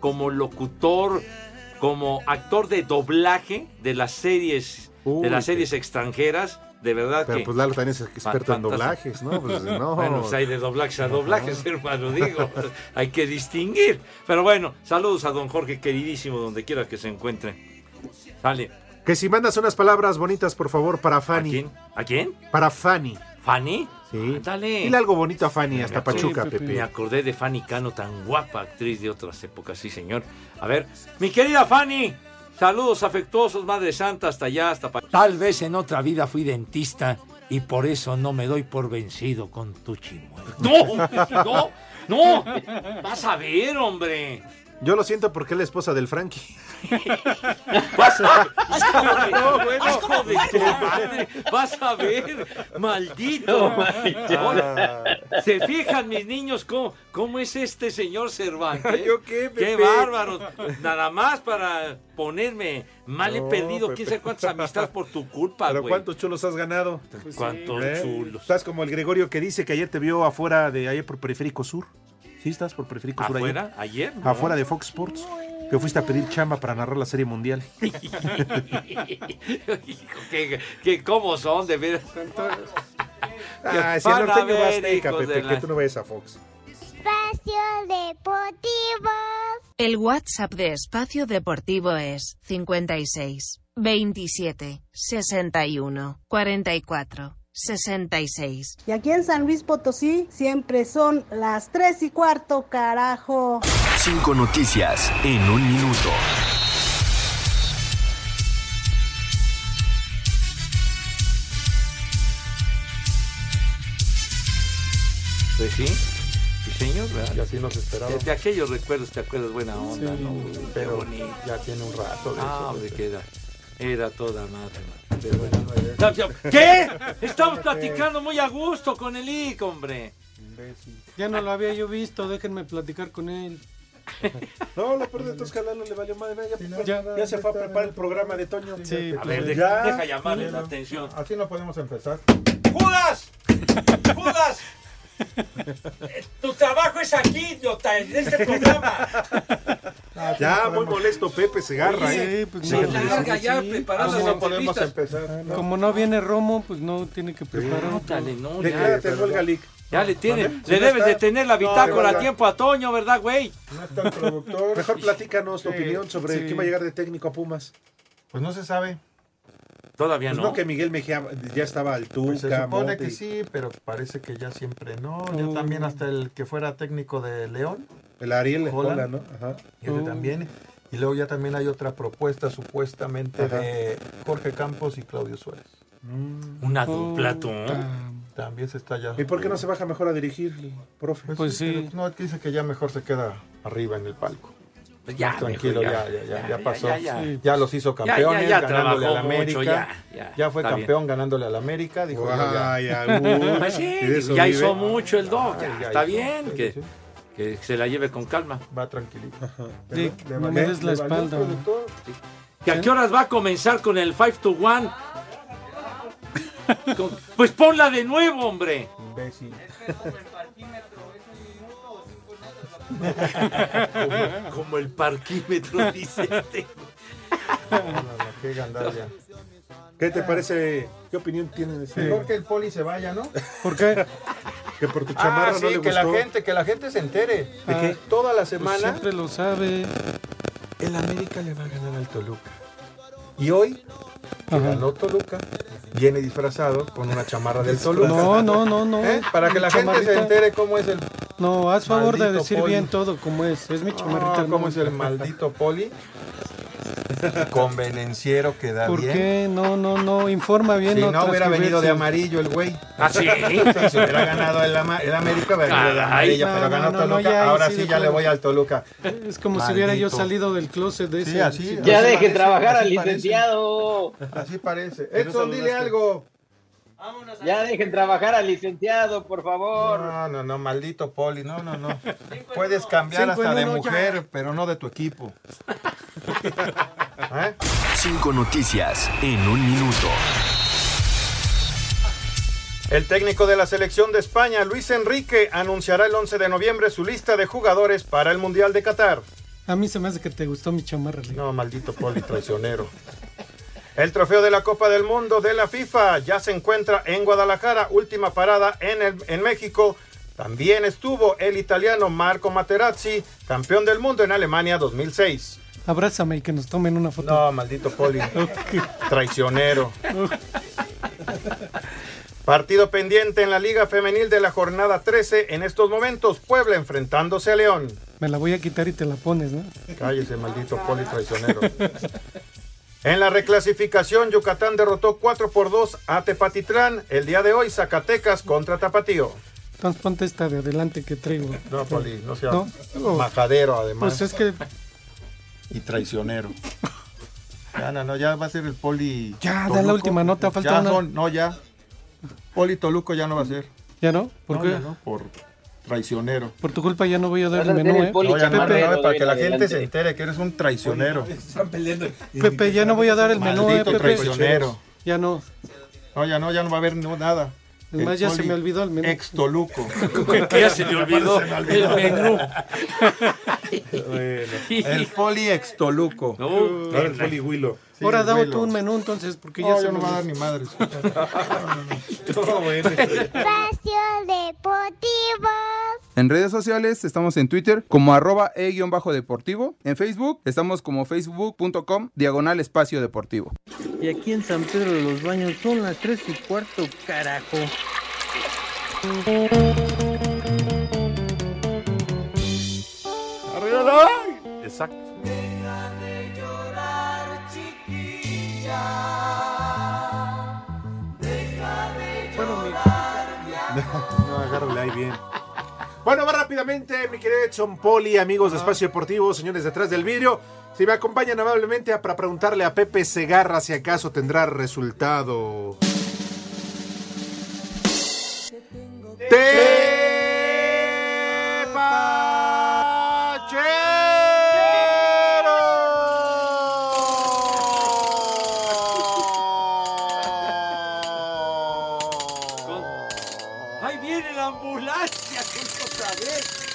como locutor, como actor de doblaje de las series, de las series extranjeras. De verdad Pero que. pues Lalo también es experto en doblajes, ¿no? Pues, no. Bueno, pues hay de doblajes a doblajes, hermano, digo. hay que distinguir. Pero bueno, saludos a don Jorge, queridísimo, donde quiera que se encuentre. Sale. Que si mandas unas palabras bonitas, por favor, para Fanny. ¿A quién? ¿A quién? Para Fanny. ¿Fanny? Sí. Dale. Dile algo bonito a Fanny, hasta Me Pachuca, Pepe. Me acordé de Fanny Cano, tan guapa actriz de otras épocas, sí, señor. A ver, mi querida Fanny, saludos afectuosos, Madre Santa, hasta allá, hasta Pa- Tal vez en otra vida fui dentista y por eso no me doy por vencido con tu chimuelo. ¡No! ¡No! ¡No! Vas a ver, hombre. Yo lo siento porque es la esposa del Frankie. Vas a ver. No, bueno, hijo de tu madre. Vas a ver, maldito. ¿Se fijan mis niños cómo, cómo es este señor Cervantes? ¿Yo qué, ¡Qué bárbaro! Nada más para ponerme mal he No, perdido Pepe. quién sabe cuántas amistades por tu culpa, Pero güey. ¿cuántos chulos has ganado? ¿Cuántos ¿Eh? chulos? Estás como el Gregorio que dice que ayer te vio afuera de ayer por Periférico Sur. ¿Sí estás por Periférico Sur ayer? ¿Afuera? ¿Ayer? No. Afuera de Fox Sports. Que fuiste a pedir chamba para narrar la Serie Mundial. Hijo, ¿qué, qué- cómo son, de veras? Ah, si el norteño va Azteca, Pepe, de que la- tú no vayas a Fox. Espacio Deportivo. El WhatsApp de Espacio Deportivo es 56 27 61 44 66. Y aquí en San Luis Potosí siempre son las tres y cuarto, carajo. Cinco noticias en un minuto. Pues sí, sí señor, ¿verdad? Y así nos esperábamos. De, de aquellos recuerdos te acuerdas buena onda, Sí, ¿no? Qué pero bonito. ya tiene un rato de Ah, eso, hombre, Pepe. que era, toda madre. ya, ¿Qué? Estamos platicando muy a gusto con el IC, hombre. Ya no lo había yo visto, déjenme platicar con él. No, lo peor de todo es que a Lalo le valió madre. Ya, Ya- ya se fue a preparar el programa de Toño. Sí, A ver, pues, deja, deja llamarle la atención. Así no podemos empezar. ¡Judas! ¡Judas! Tu trabajo es aquí, idiota, en este programa. Ya, muy molesto Pepe Segarra, ¿eh? pues Sí, no, sí, larga sí, ya sí. preparando ¿Cómo las no podemos entrevistas? empezar? Como no viene Romo, pues no tiene que preparar. Pregúntale, no, Declárate ya. el Olga Lick. Ya le tiene, le Sí, debes está. de tener la No, bitácora no, a tiempo a Toño, ¿verdad, güey? No está el productor. Mejor platícanos tu Sí, opinión sobre sí. quién va a llegar de técnico a Pumas. Pues no se sabe. Todavía Pues no. no que Miguel Mejía ya estaba al Tuca, Pues se supone Monte que y- sí, pero parece que ya siempre no. Ya Oh. también hasta el que fuera técnico de León. El Ariel Holland, Holland, ¿no? Ajá. ese Oh. también. Y luego ya también hay otra propuesta supuestamente Ajá. de Jorge Campos y Claudio Suárez. Una Oh, dupla, tú. También se está ya. ¿Y por qué no se baja mejor a dirigir, profe? Pues, sí. pero No, dice que ya mejor se queda arriba en el palco. Pues ya, tranquilo, ya, ya, ya, ya, ya, ya ya, pasó. ya, Ya, ya. los hizo Ya, ya, campeones, ya ganándole al mucho, América. ya, Ya, ya, fue está bien. campeón ganándole al América. Dijo, ya. Pues ¿Y ya hizo mucho el ya está hizo, bien, sí, que, sí. que se la lleve con calma. Va tranquilito. Sí, Le no me des la espalda. ¿Que a qué horas va a comenzar con el 5 to 1? Pues ponla de nuevo, hombre. Imbécil. como, como el parquímetro, dice este. No, no, no, qué gandalla. ¿Qué te parece? ¿Qué opinión tienen? Este? Mejor que el poli se vaya, ¿no? ¿Por qué? Que por tu chamarra Ah, no sí, le que gustó. la gente, que la gente se entere. ¿De qué? Toda la Pues semana siempre lo sabe. el América le va a ganar al Toluca. Y hoy, que ganó Toluca, viene disfrazado con una chamarra del Toluca. No, no, no, no. ¿Eh? Para que la gente se entere cómo es el No, haz favor de decir Poli. bien todo como es. Es mi chamarrita. Cómo no. es el maldito poli. Convenenciero que da ¿Por bien. qué? No, no, no. Informa bien. Si no hubiera venido de amarillo el güey. ¿Ah, sí? Si hubiera ganado el, ama- el América, hubiera venido de No, pero no, ganó no, no, Toluca. ya, Ahora sí ya le voy al Toluca. Es como si hubiera yo salido del closet de Sí, ese. así. sí. Ya Así parece, trabajar al licenciado. Así parece. Edson, dile saludaste. Ya dejen trabajar al licenciado, por favor. No, no, no, maldito poli. No, no, no. Puedes cambiar hasta de mujer, pero no de tu equipo. ¿Eh? Cinco noticias en un minuto. El técnico de la selección de España, Luis Enrique, anunciará el 11 de noviembre su lista de jugadores para el Mundial de Qatar. A mí se me hace que te gustó mi chamarra. No, maldito poli traicionero. El trofeo de la Copa del Mundo de la FIFA ya se encuentra en Guadalajara, última parada en, el- en México. También estuvo el italiano Marco Materazzi, campeón del mundo en Alemania 2006. Abrázame y que nos tomen una foto. No, maldito poli. Traicionero. Partido pendiente en la Liga Femenil de la jornada 13. En estos momentos, Puebla enfrentándose a León. Me la voy a quitar y te la pones, ¿no? Cállese, maldito poli traicionero. En la reclasificación, Yucatán derrotó 4 por 2 a Tepatitlán. El día de hoy, Zacatecas contra Tapatío. Entonces ponte esta de adelante que traigo. No, poli, no sea No. majadero, además. Pues es que Y traicionero. Ya, no, no, ya va a ser el poli. Ya, da la Toluco. última nota, falta Ya una. son- no, ya. Poli Toluco ya no va a ser. ¿Ya no? ¿Por No, qué? ya no, por traicionero. Por tu culpa ya no voy a dar el menú, ¿eh? No, ya no, chamarrero no, de para que la gente adelante. se entere que eres un traicionero. Están peleando. Pepe, ya no voy a dar el menú, ¿eh, Pepe? traicionero. Ya no. No, ya no, ya no va a haber no- nada. Además, ya se me olvidó el menú. Ex Toluco. Que ya se le olvidó el menú. El poli ex Toluco. No, Ahora el poli Huilo. Sí, Ahora dame tú un menú entonces, porque ya se no me va a dar olvidó. ni bueno. Espacio Deportivo. En redes sociales estamos en Twitter como arroba e-deportivo. En Facebook estamos como facebook.com diagonal espacio deportivo. Y aquí en San Pedro de los Baños son las 3 y cuarto, carajo. Exacto. Bueno, mi... No, agárrale ahí bien. Bueno, va rápidamente, mi querido Edson Poli, amigos de Espacio Deportivo, señores detrás del vidrio. Si me acompañan amablemente a- para preguntarle a Pepe Segarra si acaso tendrá resultado. Otra vez.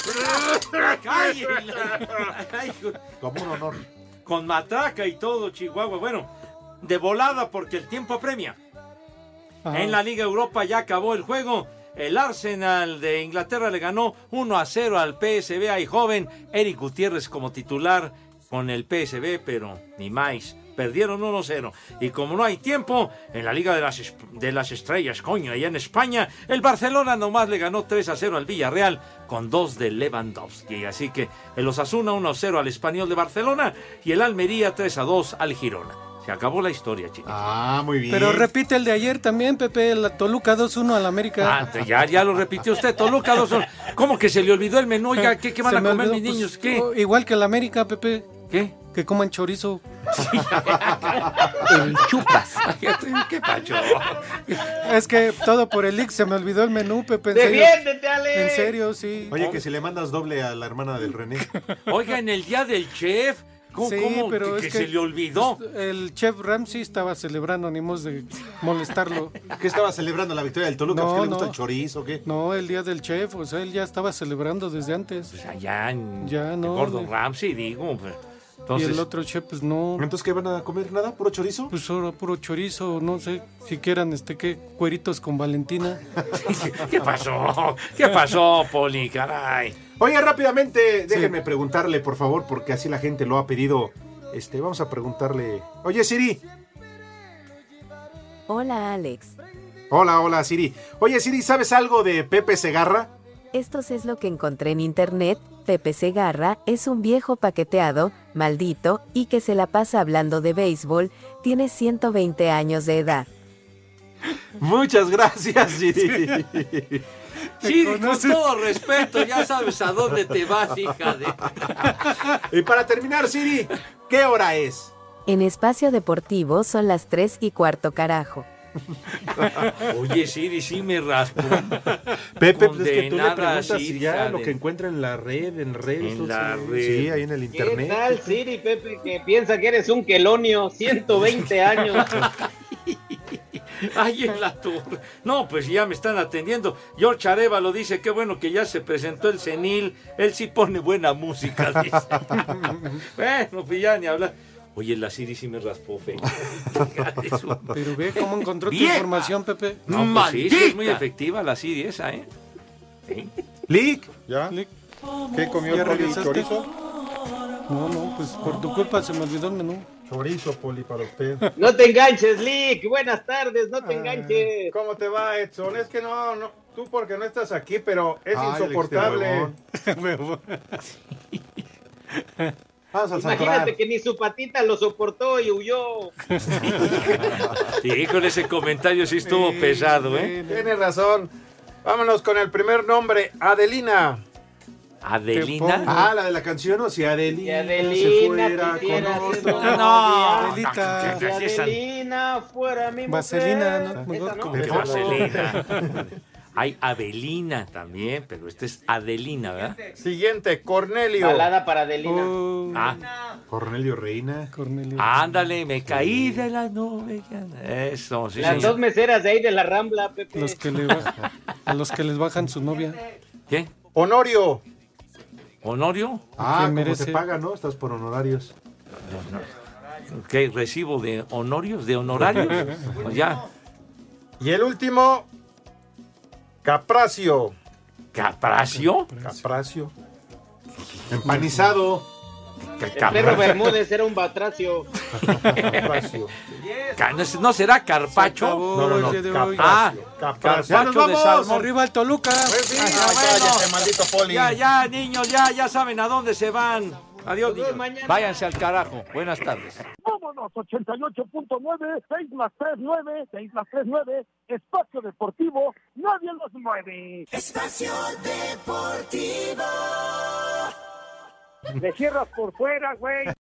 Como un honor. Con matraca y todo, Chihuahua. Bueno, de volada porque el tiempo apremia. Ajá. En la Liga Europa ya acabó el juego. El Arsenal de Inglaterra le ganó 1 a 0 al PSV. Hay joven Eric Gutiérrez como titular con el PSV, pero ni más. Perdieron 1-0. Y como no hay tiempo, en la Liga de las, de las Estrellas, coño, allá en España, el Barcelona nomás le ganó 3 a 0 al Villarreal con dos de Lewandowski. Así que el Osasuna 1 a 0 al Español de Barcelona y el Almería 3 a 2 al Girona. Se acabó la historia, chicos. Ah, muy bien. Pero repite el de ayer también, Pepe, la Toluca 2-1 al América. Ah, ya, ya lo repitió usted, Toluca 2 ¿Cómo que se le olvidó el menú? Oiga, ¿qué, qué van Se a me comer olvidó, mis pues, niños? ¿Qué? o- Igual que el América, Pepe. ¿Qué? Que coman chorizo. El chupas. ¿Qué pacho? Es que todo por el Ix se me olvidó el menú, Pepe. En serio. ¡Defiéndete, Ale! En serio, sí. Oye, que si le mandas doble a la hermana del René. Oiga, en el día del chef, ¿cómo, Sí, cómo pero que, es que se le olvidó? pues, El chef Ramsey estaba celebrando, ni modo de molestarlo. ¿Qué estaba celebrando la victoria del Toluca? No, ¿Por qué le gusta no. el chorizo o qué? No, el día del chef, o sea, él ya estaba celebrando desde antes. Allá en Ya, no, Gordon Ramsay, digo. Y el otro chef, pues no. ¿Entonces qué van a comer? ¿Nada? ¿Puro chorizo? Pues ahora puro chorizo, no sé si quieran, este, qué, cueritos con Valentina. ¿qué pasó? ¿Qué pasó, Poli? Caray. Oye, rápidamente, déjenme preguntarle, por favor, porque así la gente lo ha pedido. Este, vamos a preguntarle. Oye, Siri. Hola Alex, Hola, hola, Siri. Oye, Siri, ¿sabes algo de Pepe Segarra? esto es lo que encontré en internet. Pepe Segarra es un viejo paqueteado, maldito, y que se la pasa hablando de béisbol, tiene 120 años de edad. Muchas gracias, Siri. Sí, con todo respeto, ya sabes a dónde te vas, hija de... Y para terminar, Siri, ¿qué hora es? En espacio deportivo son las 3 y cuarto carajo. Oye, Siri, sí me raspo. Pepe, pues es que tú le preguntas Siri, si ya lo que encuentra en la red, en redes. En la sí, red. Sí, ahí en el ¿Qué internet. tal, Siri, Pepe, que piensa que eres un quelonio, 120 años? Ay, en la torre. No, pues ya me están atendiendo. George Arevalo dice, qué bueno que ya se presentó el senil. Él sí pone buena música, dice. bueno, pues ya ni hablar. Oye, la Siri sí me raspó, fe. Pero ve cómo encontró tu información, Pepe. No, pues sí, sí, es muy efectiva la Siri esa, ¿eh? Sí. Lick. ¿Ya? Lick. ¿Qué comió ¿Ya Poli? ¿Chorizo? No, no, pues por tu culpa se me olvidó el menú. Chorizo, Poli, para usted. No te enganches, Lick. Buenas tardes, no te enganches. ¿Cómo te va, Edson? Es que no, no, tú porque no estás aquí, pero es Ay, insoportable. Vamos al Imagínate que ni su patita lo soportó y huyó. Sí, con ese comentario sí estuvo pesado, ¿eh? Tienes razón. Vámonos con el primer nombre, Adelina. Adelina. Ah, la de la canción, o si Adelina, Si Adelina se fuera con otro. novia. No, Adelita. Si Adelina fuera mi mujer. Vaselina, ¿no? Esa no. vaselina. Hay Avelina también, pero este es Adelina, ¿verdad? Siguiente, Cornelio. Balada para Adelina. Oh, Ah, Cornelio Reina. Cornelio. ándale, me caí de la nube. Eso, sí, Las señor. dos meseras de ahí de la Rambla, Pepe. Los que le bajan, a los que les bajan su novia. ¿Qué? Honorio. ¿Honorio? Ah, ¿Quién como merece? se paga, ¿no? Estás por honorarios. ¿Qué? ¿Recibo de honorios? ¿De honorarios? Pues ya. Y el último, Capracio. ¿Capracio? Capracio. Empanizado. Perro Bermúdez era un batracio. Capracio. Ca- ¿no- ¿No será Carpacho? acabó No, no, no. hoy. Ah, Capracio. Carpacho de vamos! Arriba el Toluca. Ah, bueno. cállate, maldito Poli. Ya, ya, niños, ya, ya saben a dónde se van. Adiós, niños. mañana. Váyanse al carajo. Buenas tardes. Vámonos, 88.9, 6 más 3, 9, 6 más 3, 9, espacio deportivo, nadie los mueve. Espacio Deportivo. Le cierras por fuera, güey.